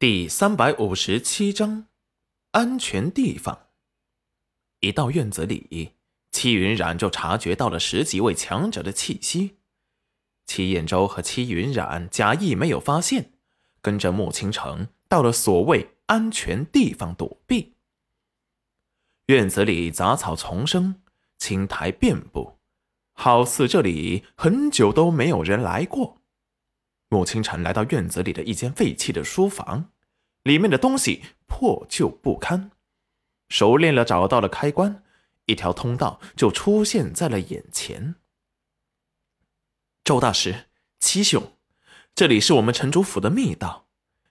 第三百五十七章，安全地方。一到院子里，戚云染就察觉到了十几位强者的气息。戚彦周和戚云染假意没有发现，跟着穆倾城到了所谓安全地方躲避。院子里杂草丛生，青苔遍布，好似这里很久都没有人来过。穆清晨来到院子里的一间废弃的书房，里面的东西破旧不堪。熟练了找到了开关，一条通道就出现在了眼前。周大师，七兄，这里是我们城主府的密道，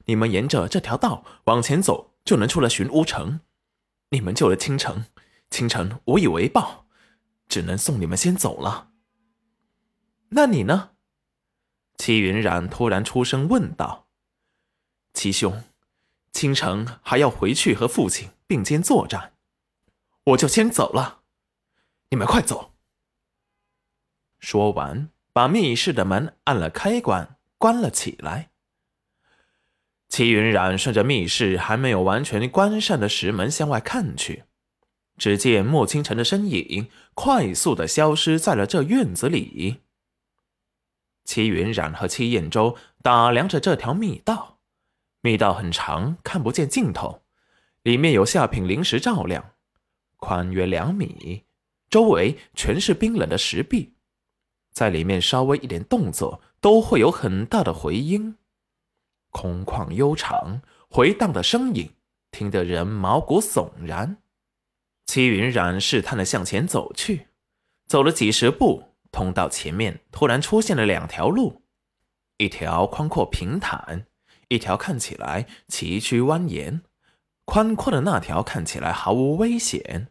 你们沿着这条道往前走，就能出了寻乌城。你们救了倾城，倾城无以为报，只能送你们先走了。那你呢？戚云染突然出声问道：“七兄，倾城还要回去和父亲并肩作战，我就先走了。你们快走。”说完，把密室的门按了开关，关了起来。齐云染顺着密室还没有完全关上的石门向外看去，只见莫倾城的身影快速的消失在了这院子里。戚云染和戚彦周打量着这条密道，密道很长，看不见尽头，里面有下品灵石照亮，宽约两米，周围全是冰冷的石壁，在里面稍微一点动作都会有很大的回音，空旷悠长，回荡的声音听得人毛骨悚然。戚云染试探的向前走去，走了几十步。通道前面突然出现了两条路，一条宽阔平坦，一条看起来崎岖蜿蜒。宽阔的那条看起来毫无危险，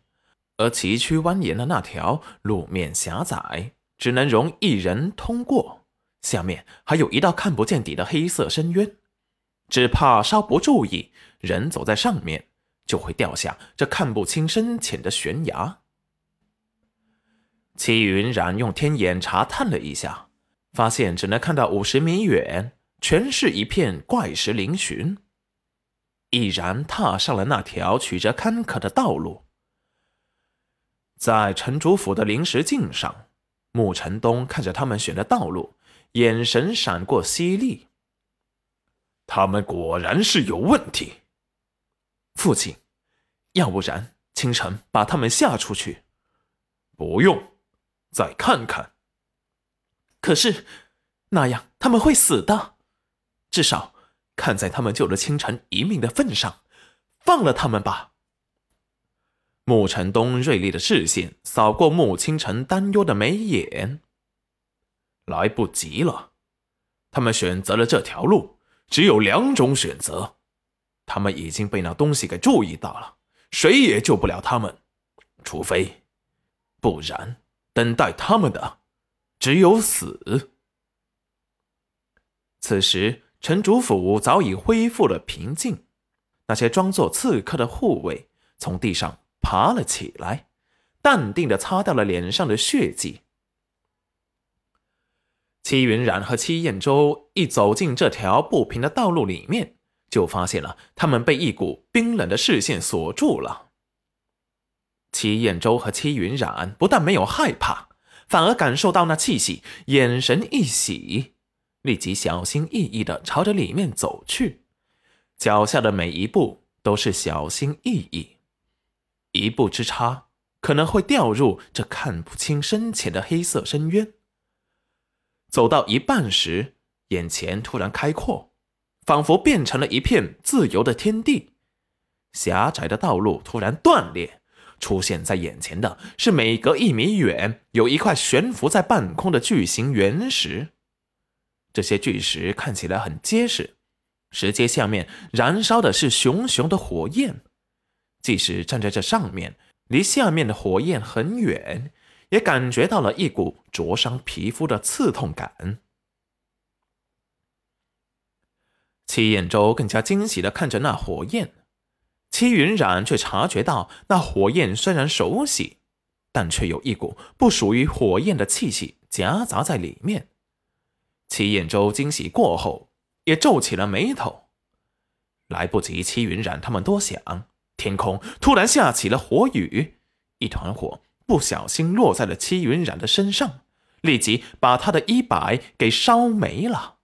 而崎岖蜿蜒的那条路面狭窄，只能容一人通过。下面还有一道看不见底的黑色深渊，只怕稍不注意，人走在上面就会掉下这看不清深浅的悬崖。齐云染用天眼查探了一下，发现只能看到五十米远，全是一片怪石嶙峋。毅然踏上了那条曲折坎坷的道路。在城主府的灵石镜上，穆晨东看着他们选的道路，眼神闪过犀利。他们果然是有问题。父亲，要不然清晨把他们吓出去？不用。再看看。可是，那样他们会死的。至少，看在他们救了清晨一命的份上，放了他们吧。穆晨东锐利的视线扫过穆清晨担忧的眉眼。来不及了，他们选择了这条路，只有两种选择。他们已经被那东西给注意到了，谁也救不了他们，除非，不然。等待他们的只有死。此时，城主府早已恢复了平静。那些装作刺客的护卫从地上爬了起来，淡定的擦掉了脸上的血迹。戚云染和戚彦州一走进这条不平的道路里面，就发现了他们被一股冰冷的视线锁住了。齐彦周和戚云染不但没有害怕，反而感受到那气息，眼神一喜，立即小心翼翼地朝着里面走去。脚下的每一步都是小心翼翼，一步之差可能会掉入这看不清深浅的黑色深渊。走到一半时，眼前突然开阔，仿佛变成了一片自由的天地。狭窄的道路突然断裂。出现在眼前的是每隔一米远有一块悬浮在半空的巨型原石，这些巨石看起来很结实，石阶下面燃烧的是熊熊的火焰，即使站在这上面，离下面的火焰很远，也感觉到了一股灼伤皮肤的刺痛感。戚彦周更加惊喜的看着那火焰。戚云染却察觉到，那火焰虽然熟悉，但却有一股不属于火焰的气息夹杂在里面。戚彦州惊喜过后，也皱起了眉头。来不及戚云染他们多想，天空突然下起了火雨，一团火不小心落在了戚云染的身上，立即把他的衣摆给烧没了。